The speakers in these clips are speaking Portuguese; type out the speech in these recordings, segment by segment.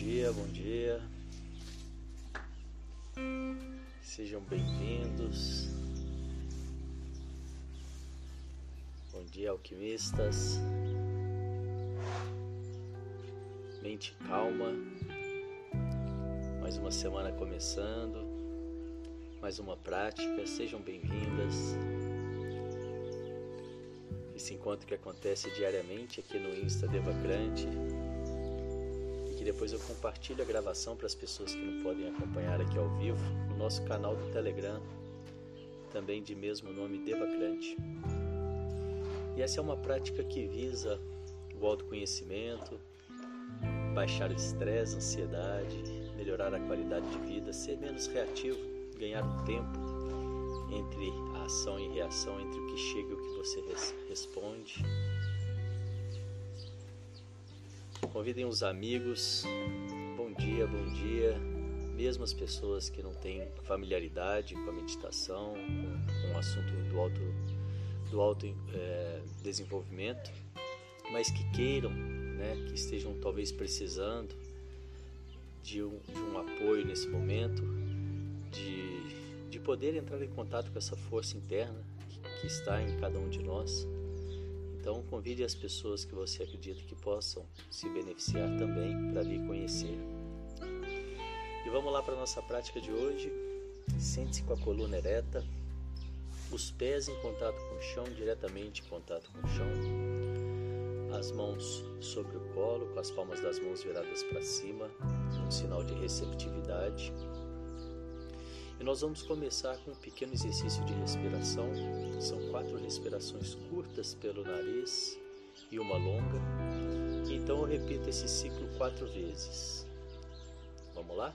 dia, bom dia. Sejam bem-vindos. Bom dia, alquimistas. Mente calma. Mais uma semana começando. Mais uma prática. Sejam bem-vindas. Esse encontro que acontece diariamente aqui no Insta Devacrante depois eu compartilho a gravação para as pessoas que não podem acompanhar aqui ao vivo no nosso canal do Telegram, também de mesmo nome Devacrante. E essa é uma prática que visa o autoconhecimento, baixar o estresse, ansiedade, melhorar a qualidade de vida, ser menos reativo, ganhar um tempo entre a ação e reação, entre o que chega e o que você responde Convidem os amigos. Bom dia, bom dia. Mesmo as pessoas que não têm familiaridade com a meditação, com, o assunto do auto, do auto é, desenvolvimento, mas que queiram, né, que estejam talvez precisando de um, de um apoio nesse momento, de, de poder entrar em contato com essa força interna que, que está em cada um de nós então, convide as pessoas que você acredita que possam se beneficiar também para vir conhecer. E vamos lá para a nossa prática de hoje. Sente-se com a coluna ereta, os pés em contato com o chão, diretamente em contato com o chão, as mãos sobre o colo, com as palmas das mãos viradas para cima, um sinal de receptividade. E nós vamos começar com um pequeno exercício de respiração. São quatro respirações curtas pelo nariz e uma longa. Então eu repito esse ciclo quatro vezes. Vamos lá?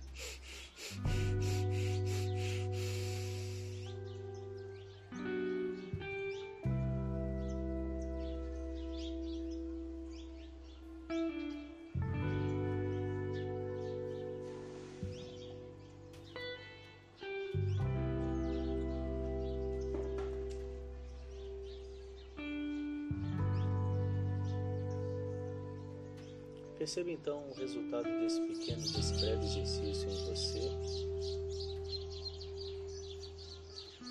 Perceba então o resultado desse pequeno, desse breve exercício em você,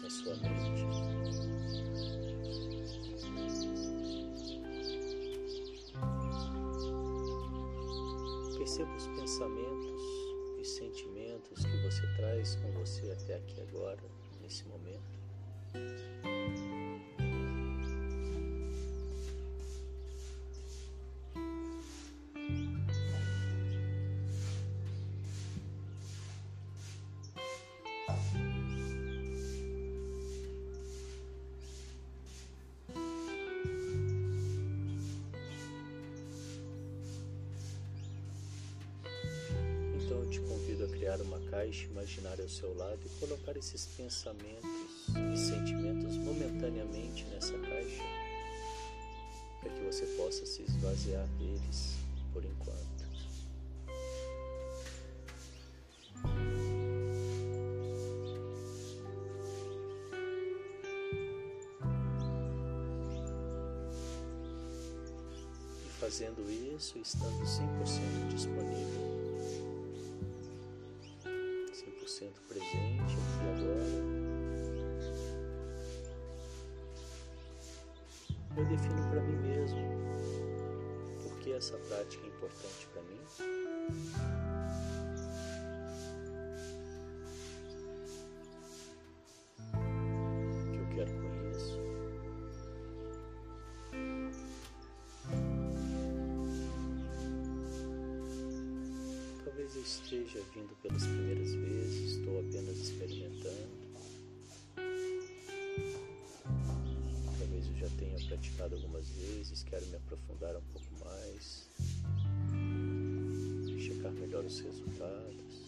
na sua mente. Perceba os pensamentos e sentimentos que você traz com você até aqui agora, nesse momento. Caixa imaginária ao seu lado e colocar esses pensamentos e sentimentos momentaneamente nessa caixa, para que você possa se esvaziar deles por enquanto. E fazendo isso, estando 100% disponível eu defino para mim mesmo por que essa prática é importante para mim. esteja vindo pelas primeiras vezes, estou apenas experimentando. Tenha praticado algumas vezes, quero me aprofundar um pouco mais, checar melhor os resultados.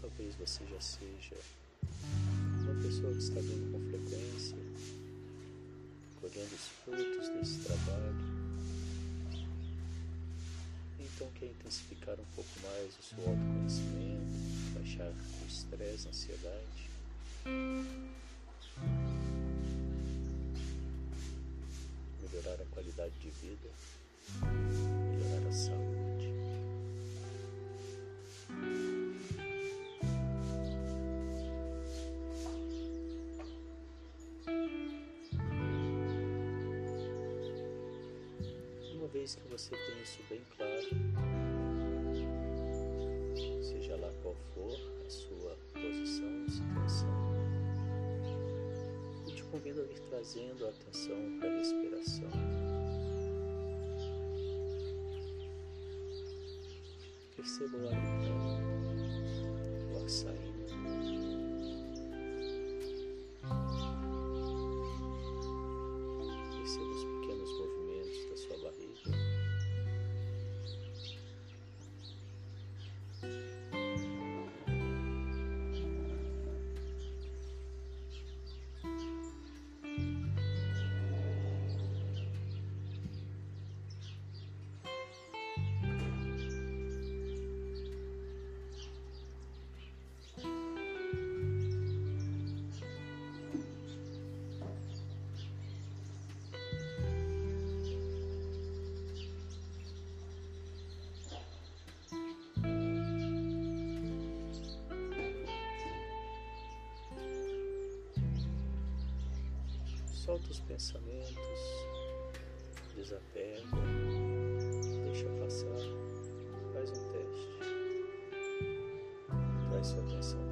Talvez você já seja uma pessoa que está vindo com frequência, colhendo os frutos desse trabalho então quer intensificar um pouco mais o seu autoconhecimento, baixar o estresse, a ansiedade. Melhorar a qualidade de vida, melhorar a saúde. Uma vez que você tem isso bem claro, convido a ir trazendo a atenção para a respiração. Perceba o ar entrando, Solta os pensamentos, desapega, deixa passar, faz um teste. Traz sua atenção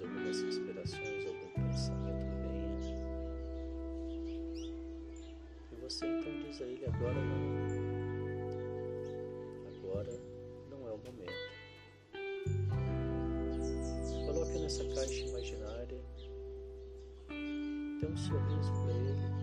algumas inspirações, algum pensamento venha. E você então diz a ele: agora não. Agora não é o momento. Coloque nessa caixa imaginária, dê um sorriso para ele.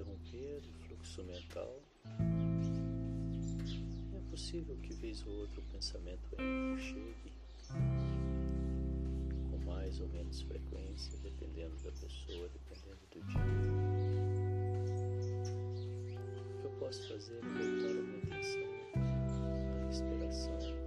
Interromper o fluxo mental. É possível que vez ou outro o pensamento chegue com mais ou menos frequência, dependendo da pessoa, dependendo do dia. O que eu posso fazer é voltar a minha atenção à respiração.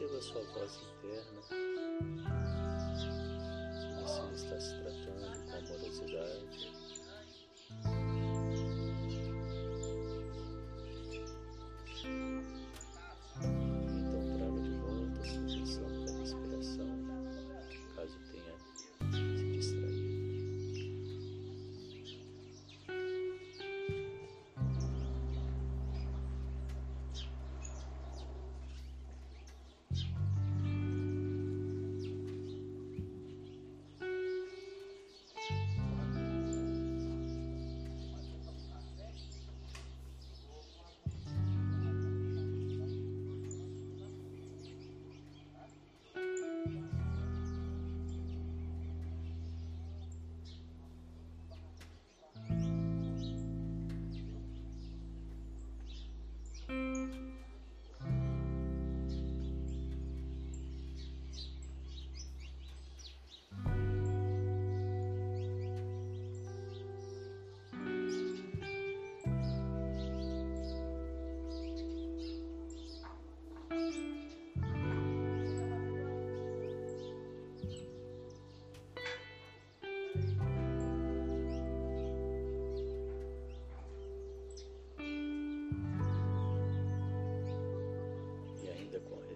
Perceba a sua voz interna. Você está se tratando com amorosidade.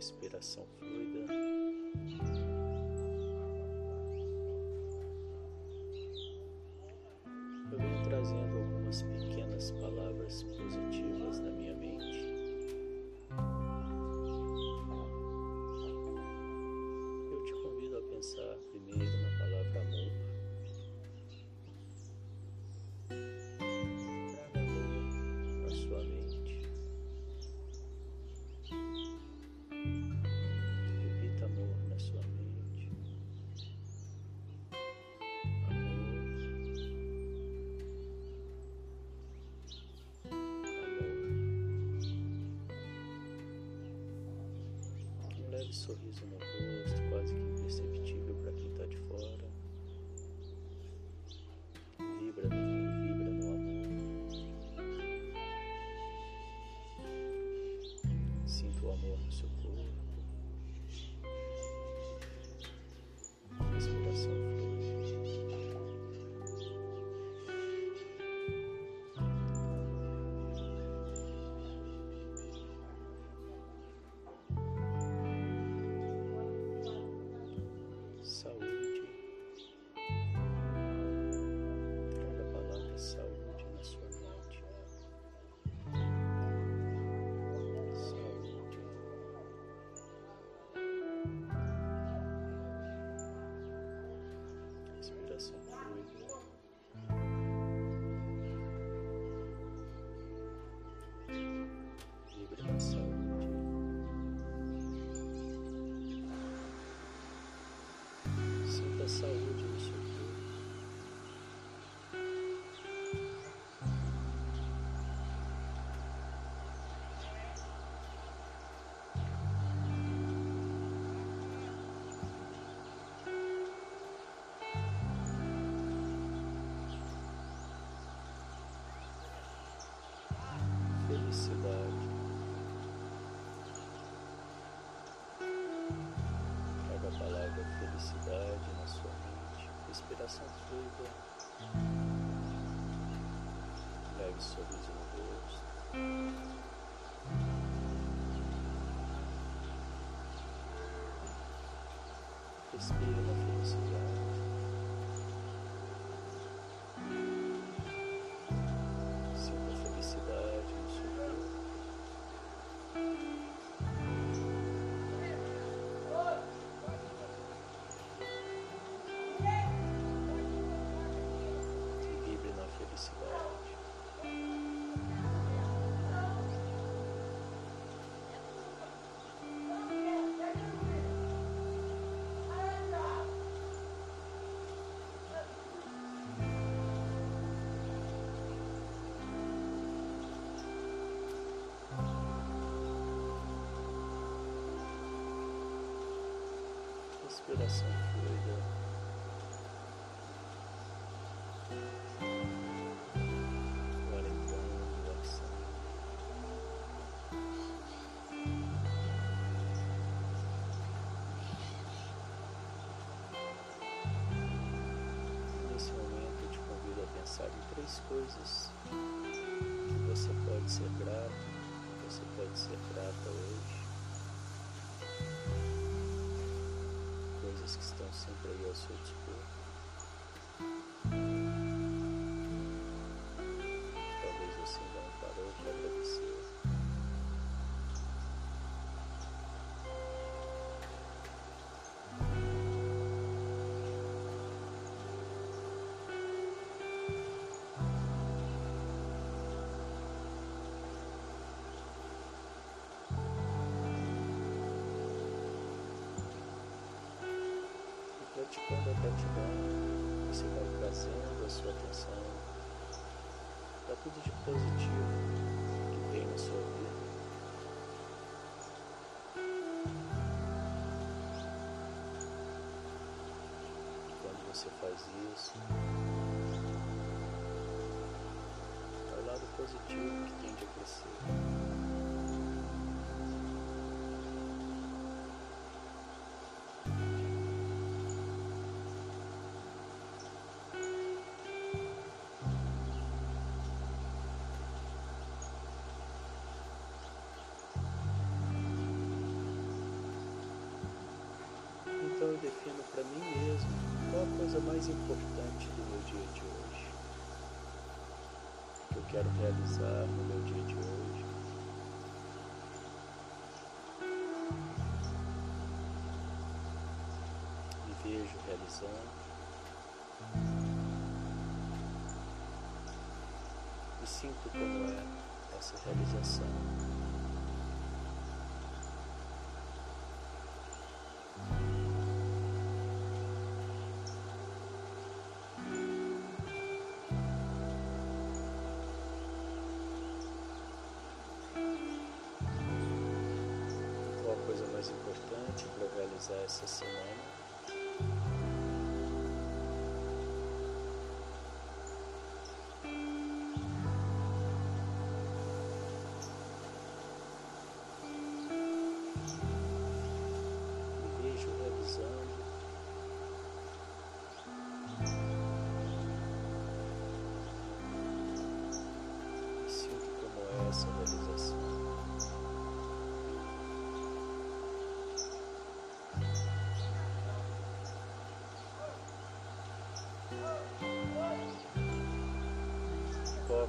Respiração fluida. sorusumu Felicidade. Traga a palavra felicidade na sua mente. Respiração fluida. Leve sorriso no rosto. Respire na felicidade. Pensar em três coisas que você pode ser grato, que você pode ser grata hoje. Coisas que estão sempre aí ao seu dispor. Trazendo a sua atenção para tudo de positivo que tem na sua vida. E quando você faz isso, é o lado positivo que tende a crescer. Então eu defino para mim mesmo qual a coisa mais importante do meu dia de hoje, que eu quero realizar no meu dia de hoje. Me vejo realizando. E sinto como é essa realização.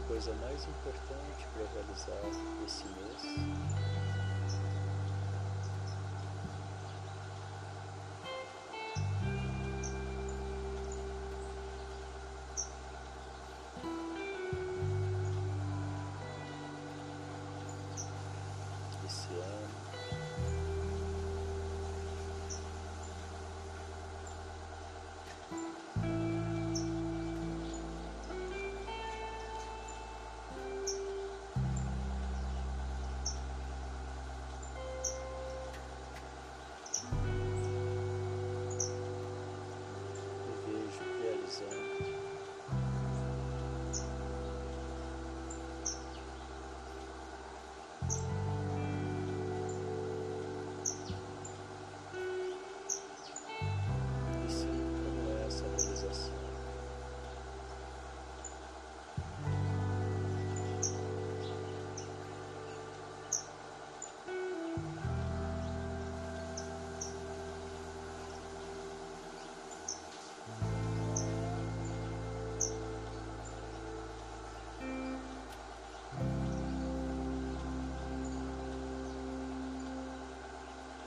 Coisa mais importante para realizar esse mês.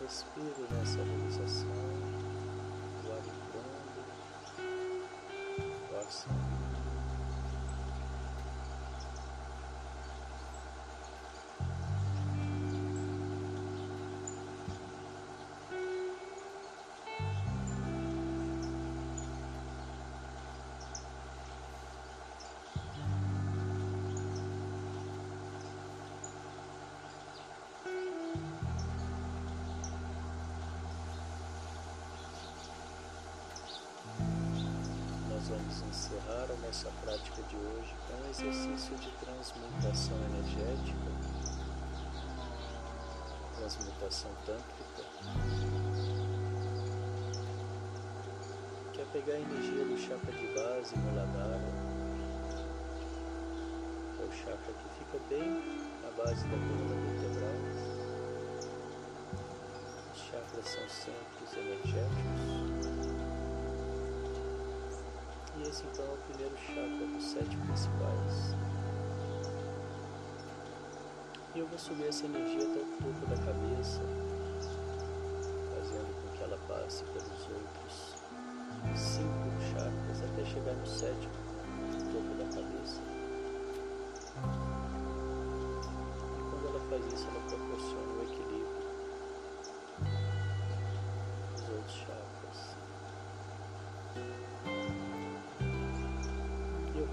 Respiro nessa realização, o ar vamos encerrar a nossa prática de hoje com um exercício de transmutação energética, transmutação tântrica, que é pegar a energia do chakra de base, Muladhara, que é o chakra que fica bem na base da coluna vertebral. Os chakras são centros energéticos e esse então é o primeiro chakra dos sete principais. E eu vou subir essa energia até o topo da cabeça, fazendo com que ela passe pelos outros cinco chakras até chegar no sétimo, no topo da cabeça. E quando ela faz isso, ela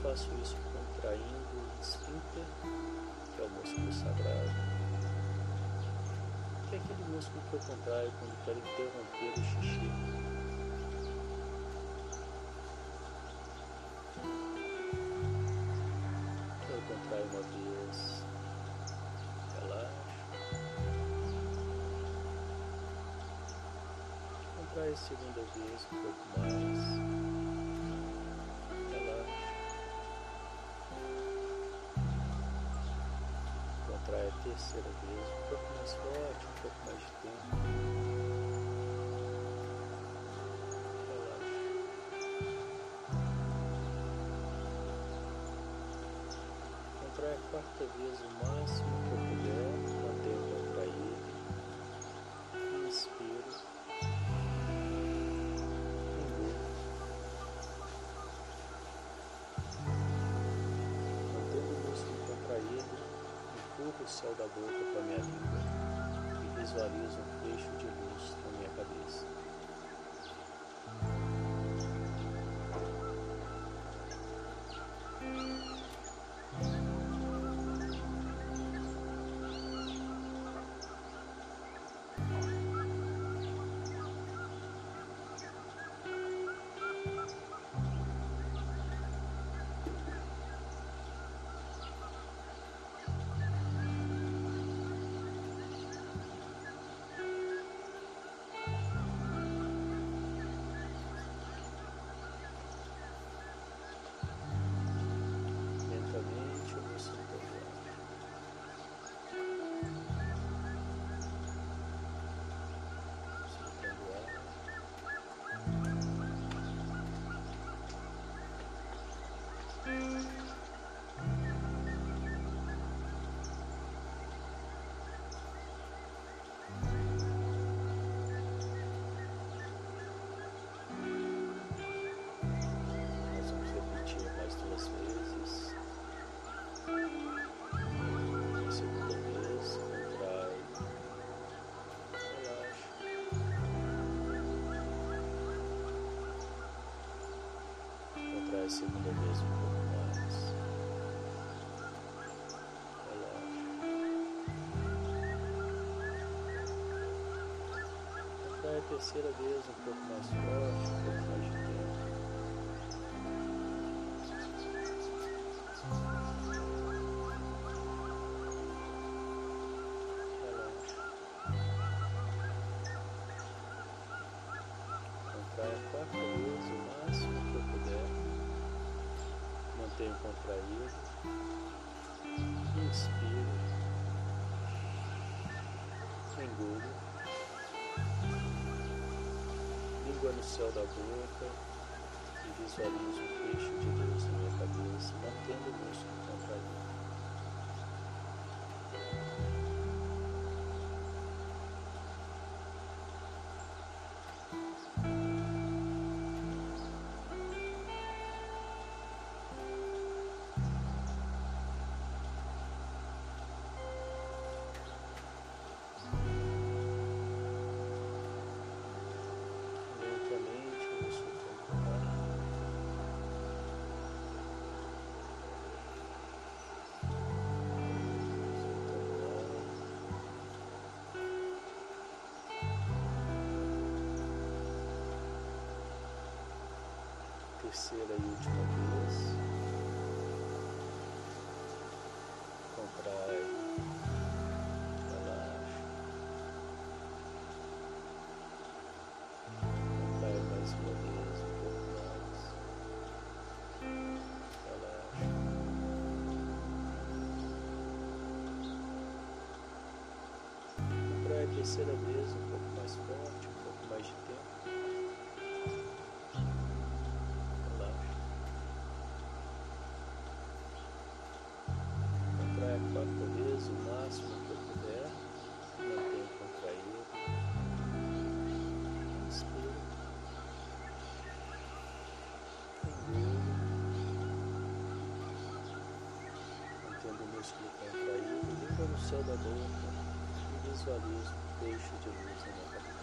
faço isso contraindo o esfíncter, que é o músculo sagrado, que é aquele músculo que eu contraio quando quero interromper o xixi. Eu contraio uma vez, relaxo. Contraio a segunda vez um pouco mais. terceira vez, um pouco mais forte, um pouco mais de tempo. a quarta vez o máximo que eu puder. O céu da boca com a minha língua e visualizo um fecho de luz na minha cabeça. Segunda vez um pouco mais. Relaxa. Contrai a terceira vez um pouco mais forte, um pouco mais de tempo. Relaxa. Contrai a quarta vez, o máximo que eu puder. Mantenho contraído. Inspiro. Engulo. Língua no céu da boca. E visualizo um fecho de luz na minha cabeça, mantendo o músculo contraído. Terceira e última vez. Contrai. O músculo contraído, língua no céu da boca e visualizo um feixe de luz na minha cabeça.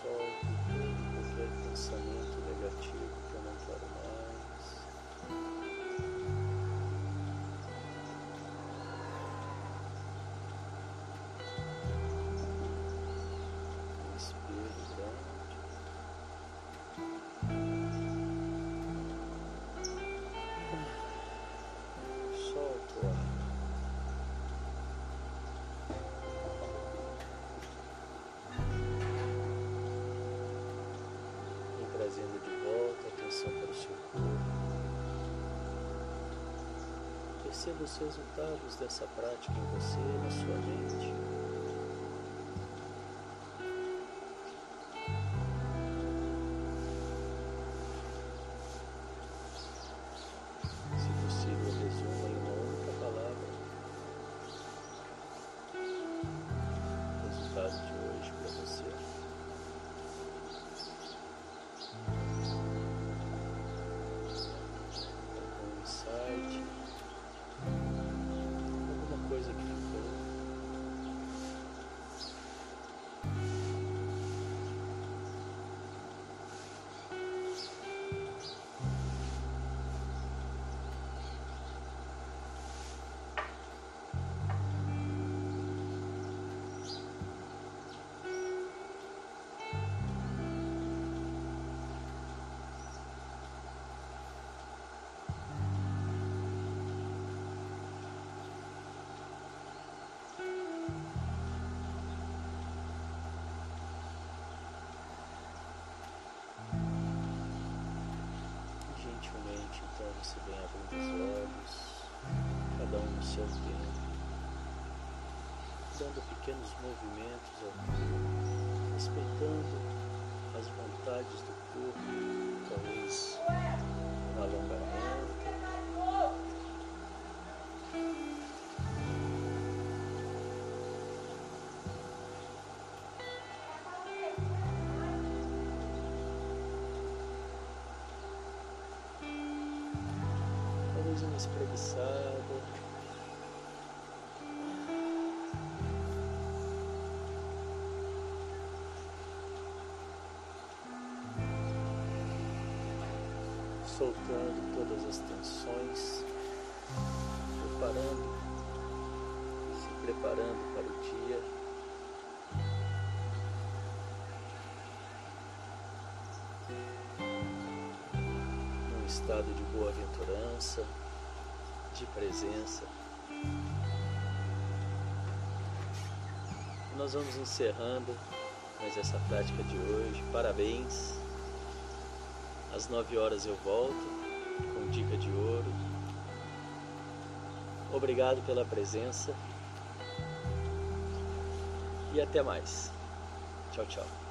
Solto todo qualquer pensamento negativo Perceba os resultados dessa prática em você, na sua mente. Gentilmente, então, você vem abrindo os olhos, cada um no seu tempo, dando pequenos movimentos ao corpo, respeitando as vontades do corpo, talvez um alongamento. Talvez uma espreguiçada. Soltando todas as tensões, preparando, se preparando para o dia. Estado de boa-aventurança, de presença. Nós vamos encerrando mais essa prática de hoje. Parabéns. Às nove horas eu volto com dica de ouro. Obrigado pela presença e até mais. Tchau, tchau.